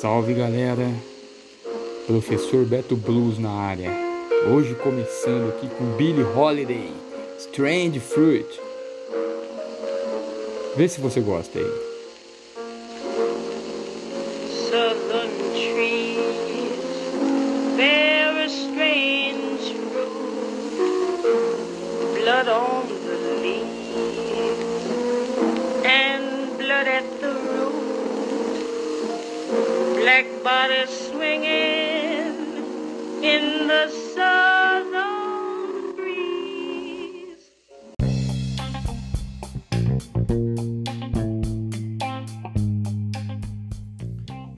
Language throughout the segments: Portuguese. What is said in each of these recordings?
Salve galera, professor Beto Blues na área. Hoje começando aqui com Billy Holiday, Strange Fruit. Vê se você gosta aí. Black bodies swinging in the southern breeze.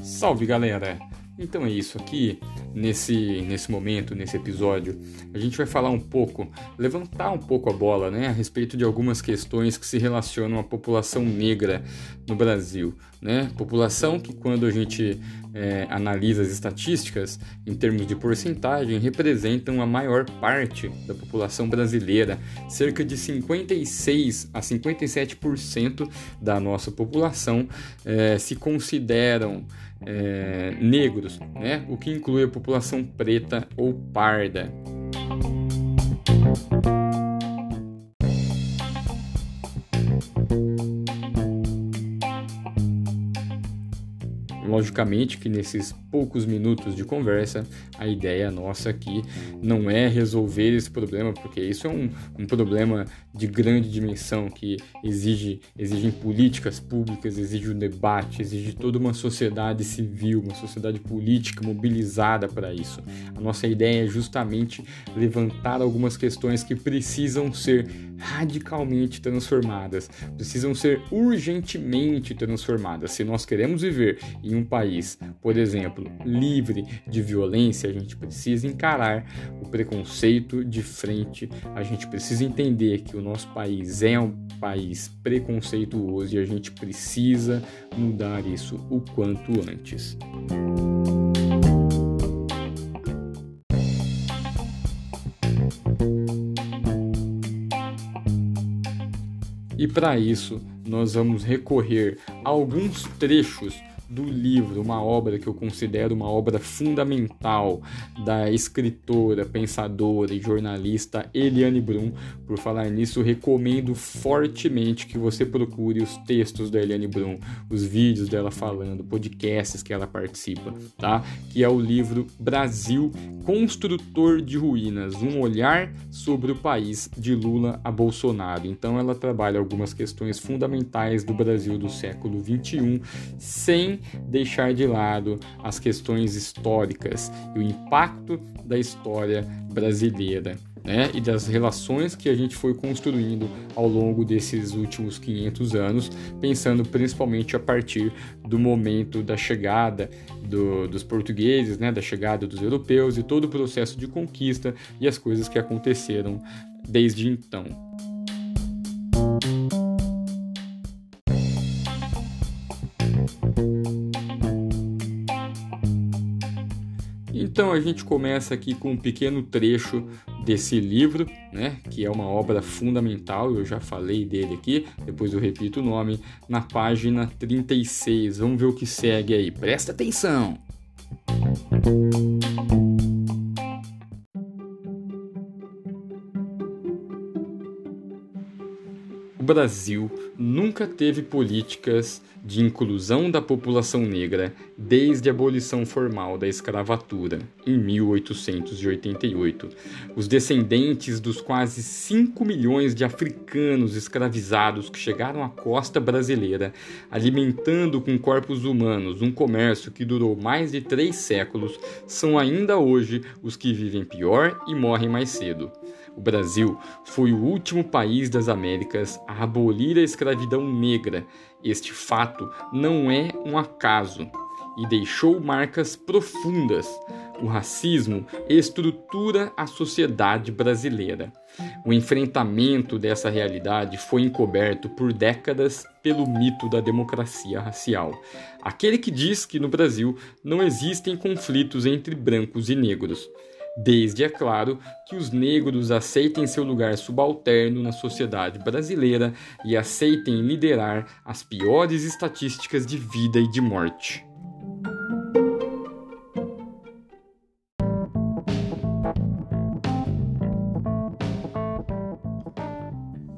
Salve galera! Então é isso aqui. Nesse, nesse momento, nesse episódio, a gente vai falar um pouco, levantar um pouco a bola né, a respeito de algumas questões que se relacionam à população negra no Brasil. Né? População que, quando a gente é, analisa as estatísticas em termos de porcentagem, representam a maior parte da população brasileira. Cerca de 56 a 57% da nossa população é, se consideram é, negros, né? o que inclui a população preta ou parda. Logicamente que nesses poucos minutos de conversa, a ideia nossa aqui não é resolver esse problema, porque isso é um, um problema de grande dimensão que exige exigem políticas públicas, exige um debate, exige toda uma sociedade civil, uma sociedade política mobilizada para isso. A nossa ideia é justamente levantar algumas questões que precisam ser radicalmente transformadas, precisam ser urgentemente transformadas. Se nós queremos viver em um país, por exemplo, livre de violência, a gente precisa encarar o preconceito de frente, a gente precisa entender que o nosso país é um país preconceituoso e a gente precisa mudar isso o quanto antes. E para isso, nós vamos recorrer a alguns trechos do livro, uma obra que eu considero uma obra fundamental da escritora, pensadora e jornalista Eliane Brum. Por falar nisso, recomendo fortemente que você procure os textos da Eliane Brum, os vídeos dela falando, podcasts que ela participa, tá? Que é o livro Brasil Construtor de Ruínas, um olhar sobre o país de Lula a Bolsonaro. Então ela trabalha algumas questões fundamentais do Brasil do século 21 sem deixar de lado as questões históricas e o impacto da história brasileira. Né, e das relações que a gente foi construindo ao longo desses últimos 500 anos, pensando principalmente a partir do momento da chegada do, dos portugueses, né, da chegada dos europeus e todo o processo de conquista e as coisas que aconteceram desde então. Então a gente começa aqui com um pequeno trecho desse livro, né, que é uma obra fundamental, eu já falei dele aqui, depois eu repito o nome, na página 36. Vamos ver o que segue aí. Presta atenção. O Brasil nunca teve políticas de inclusão da população negra desde a abolição formal da escravatura em 1888. Os descendentes dos quase 5 milhões de africanos escravizados que chegaram à costa brasileira, alimentando com corpos humanos um comércio que durou mais de três séculos, são ainda hoje os que vivem pior e morrem mais cedo. O Brasil foi o último país das Américas a abolir a escravidão negra. Este fato não é um acaso e deixou marcas profundas. O racismo estrutura a sociedade brasileira. O enfrentamento dessa realidade foi encoberto por décadas pelo mito da democracia racial. Aquele que diz que no Brasil não existem conflitos entre brancos e negros desde, é claro, que os negros aceitem seu lugar subalterno na sociedade brasileira e aceitem liderar as piores estatísticas de vida e de morte.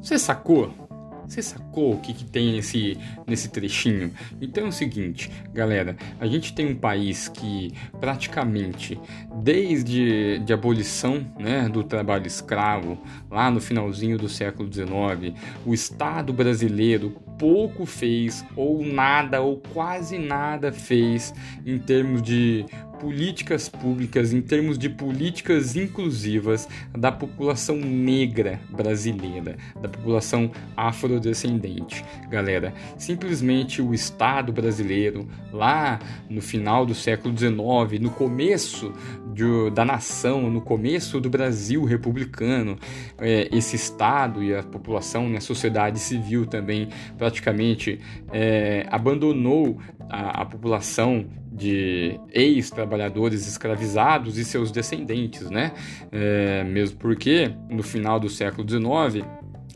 Você sacou? Você sacou o que, que tem nesse, nesse trechinho? Então é o seguinte, galera, a gente tem um país que praticamente desde de abolição né, do trabalho escravo, lá no finalzinho do século XIX, o Estado brasileiro pouco fez, ou nada, ou quase nada fez em termos de políticas públicas, em termos de políticas inclusivas da população negra brasileira, da população afrodescendente. Galera, simplesmente o Estado brasileiro, lá no final do século XIX, no começo de, da nação, no começo do Brasil republicano, é, esse Estado e a população, né, a sociedade civil também, praticamente é, abandonou a, a população de ex-trabalhadores escravizados e seus descendentes, né? É, mesmo porque no final do século XIX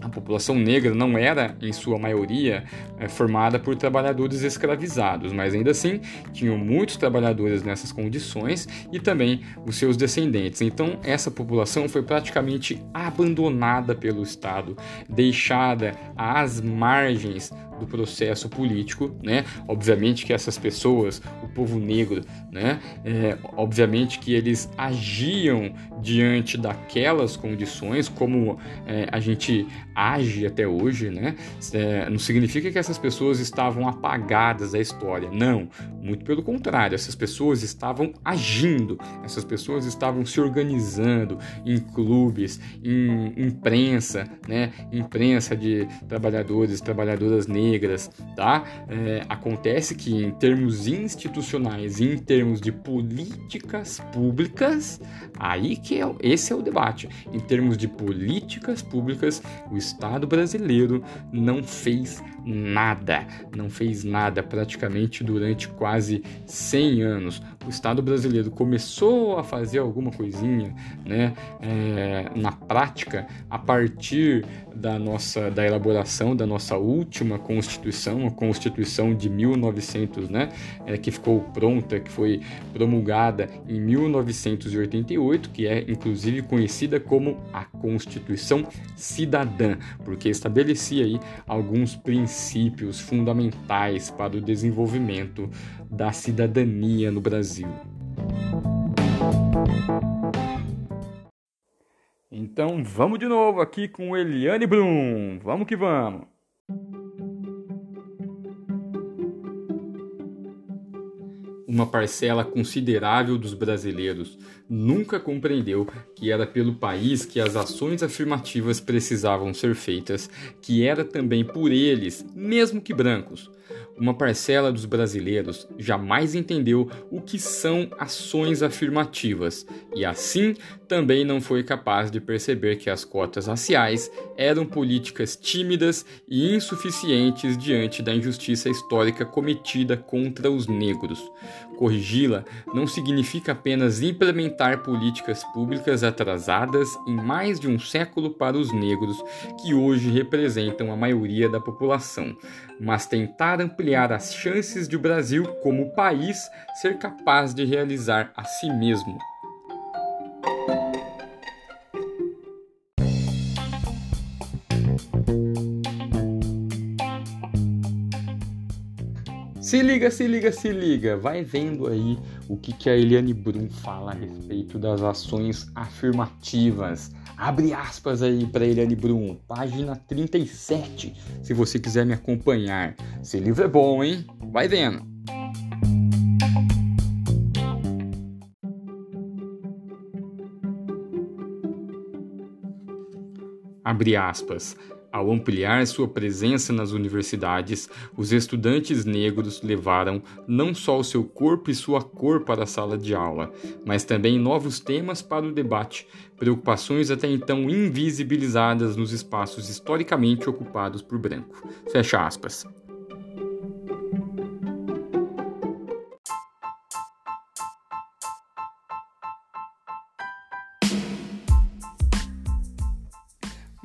a população negra não era, em sua maioria, é, formada por trabalhadores escravizados, mas ainda assim tinham muitos trabalhadores nessas condições e também os seus descendentes. Então, essa população foi praticamente abandonada pelo Estado, deixada às margens do processo político, né? Obviamente que essas pessoas, o povo negro, né? É, obviamente que eles agiam diante daquelas condições como é, a gente age até hoje, né? É, não significa que essas pessoas estavam apagadas da história, não. Muito pelo contrário, essas pessoas estavam agindo, essas pessoas estavam se organizando em clubes, em imprensa, né? Imprensa de trabalhadores, trabalhadoras negras negras, tá? É, acontece que em termos institucionais em termos de políticas públicas, aí que é, esse é o debate. Em termos de políticas públicas, o Estado brasileiro não fez nada, não fez nada praticamente durante quase 100 anos. O Estado brasileiro começou a fazer alguma coisinha, né, é, na prática, a partir da nossa da elaboração da nossa última Constituição, a Constituição de 1900, né, é, que ficou pronta, que foi promulgada em 1988, que é inclusive conhecida como a Constituição Cidadã, porque estabelecia aí alguns princípios fundamentais para o desenvolvimento da cidadania no Brasil. Então vamos de novo aqui com Eliane Brum. Vamos que vamos. Uma parcela considerável dos brasileiros. Nunca compreendeu que era pelo país que as ações afirmativas precisavam ser feitas, que era também por eles, mesmo que brancos, uma parcela dos brasileiros jamais entendeu o que são ações afirmativas e, assim, também não foi capaz de perceber que as cotas raciais eram políticas tímidas e insuficientes diante da injustiça histórica cometida contra os negros. Corrigi-la não significa apenas implementar políticas públicas atrasadas em mais de um século para os negros, que hoje representam a maioria da população, mas tentar ampliar as chances de o Brasil, como país, ser capaz de realizar a si mesmo. Se liga, se liga, se liga. Vai vendo aí o que, que a Eliane Brum fala a respeito das ações afirmativas. Abre aspas aí para Eliane Brum, página 37, se você quiser me acompanhar. Esse livro é bom, hein? Vai vendo. Abre aspas. Ao ampliar sua presença nas universidades, os estudantes negros levaram não só o seu corpo e sua cor para a sala de aula, mas também novos temas para o debate, preocupações até então invisibilizadas nos espaços historicamente ocupados por branco. Fecha aspas.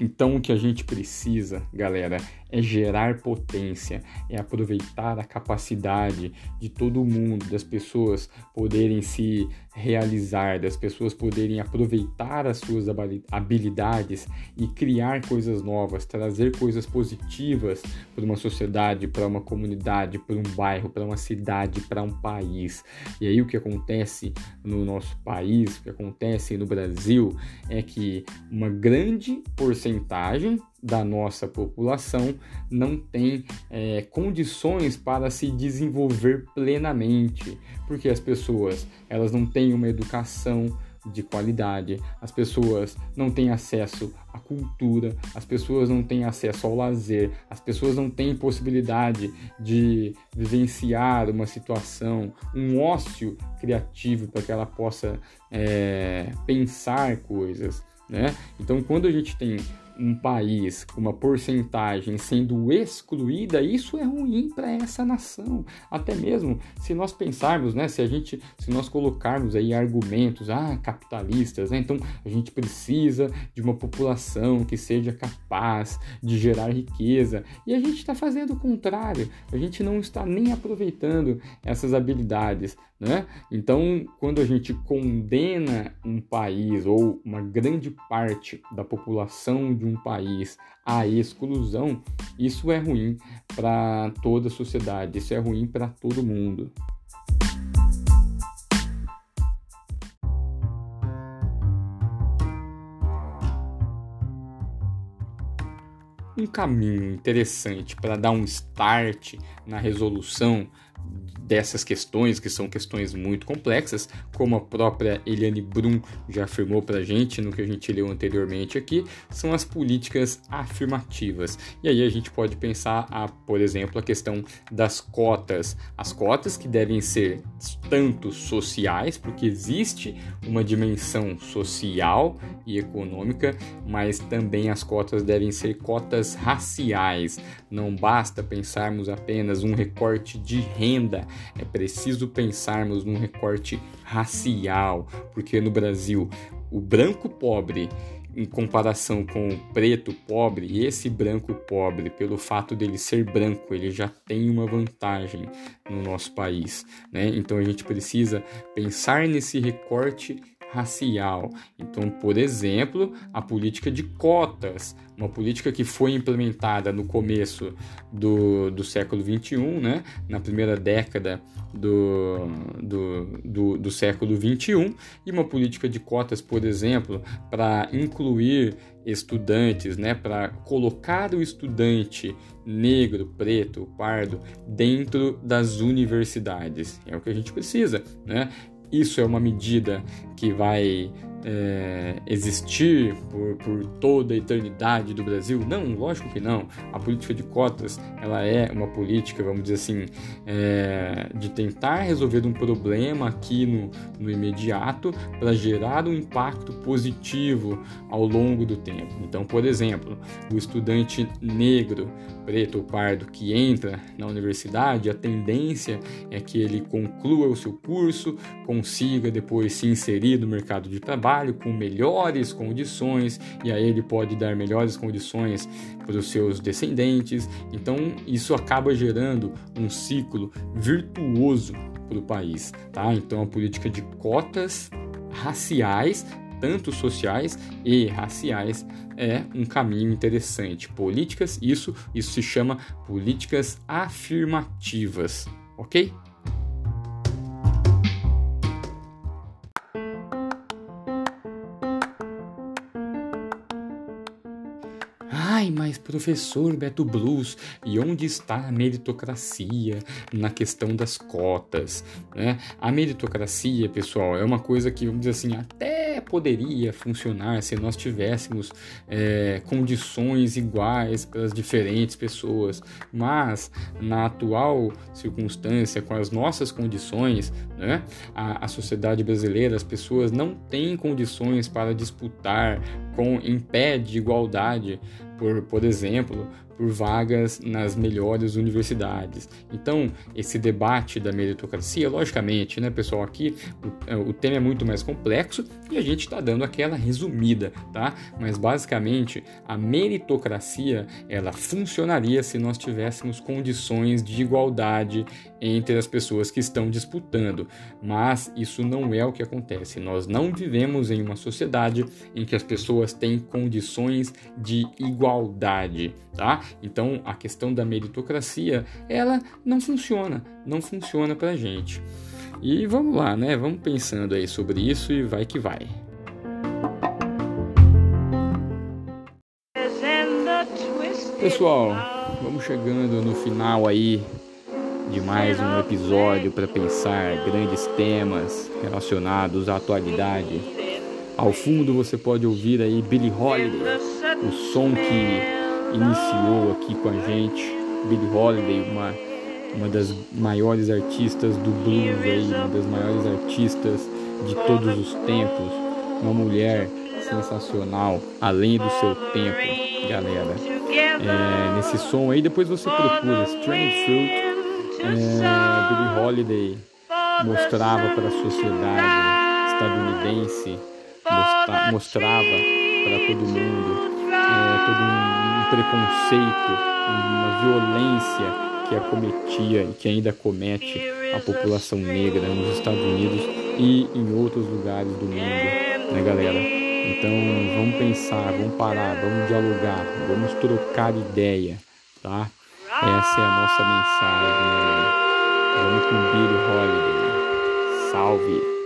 Então, o que a gente precisa, galera, é gerar potência, é aproveitar a capacidade de todo mundo, das pessoas poderem se realizar, das pessoas poderem aproveitar as suas habilidades e criar coisas novas, trazer coisas positivas para uma sociedade, para uma comunidade, para um bairro, para uma cidade, para um país. E aí o que acontece no nosso país, o que acontece no Brasil é que uma grande porcentagem da nossa população não tem é, condições para se desenvolver plenamente, porque as pessoas elas não têm uma educação de qualidade, as pessoas não têm acesso à cultura, as pessoas não têm acesso ao lazer, as pessoas não têm possibilidade de vivenciar uma situação, um ócio criativo para que ela possa é, pensar coisas. Né? Então, quando a gente tem um país com uma porcentagem sendo excluída, isso é ruim para essa nação. Até mesmo se nós pensarmos, né, se a gente, se nós colocarmos aí argumentos, ah, capitalistas, né, então a gente precisa de uma população que seja capaz de gerar riqueza e a gente está fazendo o contrário. A gente não está nem aproveitando essas habilidades, né? Então, quando a gente condena um país ou uma grande parte da população de um país à exclusão, isso é ruim para toda a sociedade, isso é ruim para todo mundo. Um caminho interessante para dar um start na resolução dessas questões, que são questões muito complexas, como a própria Eliane Brum já afirmou para a gente no que a gente leu anteriormente aqui, são as políticas afirmativas. E aí a gente pode pensar, a, por exemplo, a questão das cotas. As cotas que devem ser tanto sociais, porque existe uma dimensão social e econômica, mas também as cotas devem ser cotas raciais. Não basta pensarmos apenas um recorte de renda é preciso pensarmos num recorte racial, porque no Brasil o branco pobre em comparação com o preto pobre, e esse branco pobre, pelo fato dele ser branco, ele já tem uma vantagem no nosso país, né? Então a gente precisa pensar nesse recorte racial. Então, por exemplo, a política de cotas, uma política que foi implementada no começo do, do século XXI, né? na primeira década do, do, do, do século XXI, e uma política de cotas, por exemplo, para incluir estudantes, né, para colocar o estudante negro, preto, pardo dentro das universidades. É o que a gente precisa, né? Isso é uma medida que vai é, existir por, por, toda a eternidade do Brasil? Não, lógico que não. A política de cotas ela é uma política, vamos dizer assim, é, de tentar resolver um problema aqui no, no imediato para gerar um impacto positivo ao longo do tempo. Então, por exemplo, o estudante negro, preto ou pardo que entra na universidade, a tendência é que ele conclua o seu curso, consiga depois se inserir no mercado de trabalho trabalho com melhores condições e aí ele pode dar melhores condições para os seus descendentes. Então isso acaba gerando um ciclo virtuoso para o país, tá? Então a política de cotas raciais tanto sociais e raciais é um caminho interessante. Políticas, isso, isso se chama políticas afirmativas, ok? Ai, mas professor Beto Blues, e onde está a meritocracia na questão das cotas? Né? A meritocracia, pessoal, é uma coisa que, vamos dizer assim, até poderia funcionar se nós tivéssemos é, condições iguais para as diferentes pessoas, mas na atual circunstância, com as nossas condições, né, a, a sociedade brasileira, as pessoas não têm condições para disputar com em pé de igualdade por, por exemplo, por vagas nas melhores universidades. Então, esse debate da meritocracia, logicamente, né, pessoal, aqui o, é, o tema é muito mais complexo e a gente está dando aquela resumida, tá? Mas basicamente a meritocracia ela funcionaria se nós tivéssemos condições de igualdade entre as pessoas que estão disputando, mas isso não é o que acontece. Nós não vivemos em uma sociedade em que as pessoas têm condições de igualdade, tá? Então a questão da meritocracia, ela não funciona, não funciona pra gente. E vamos lá, né? Vamos pensando aí sobre isso e vai que vai. Pessoal, vamos chegando no final aí de mais um episódio para pensar grandes temas relacionados à atualidade. Ao fundo você pode ouvir aí Billie Holiday, o som que iniciou aqui com a gente. Billie Holiday, uma, uma das maiores artistas do blues aí, uma das maiores artistas de todos os tempos, uma mulher sensacional, além do seu tempo, galera. É, nesse som aí, depois você procura Strange Fruit, é, Billie Holiday mostrava para a sociedade estadunidense, mostra, mostrava para todo mundo é, todo um preconceito, uma violência que acometia e que ainda comete a população negra nos Estados Unidos e em outros lugares do mundo, né, galera? Então vamos pensar, vamos parar, vamos dialogar, vamos trocar ideia, tá? Essa é a nossa mensagem. Vamos com Billy Holiday. Salve!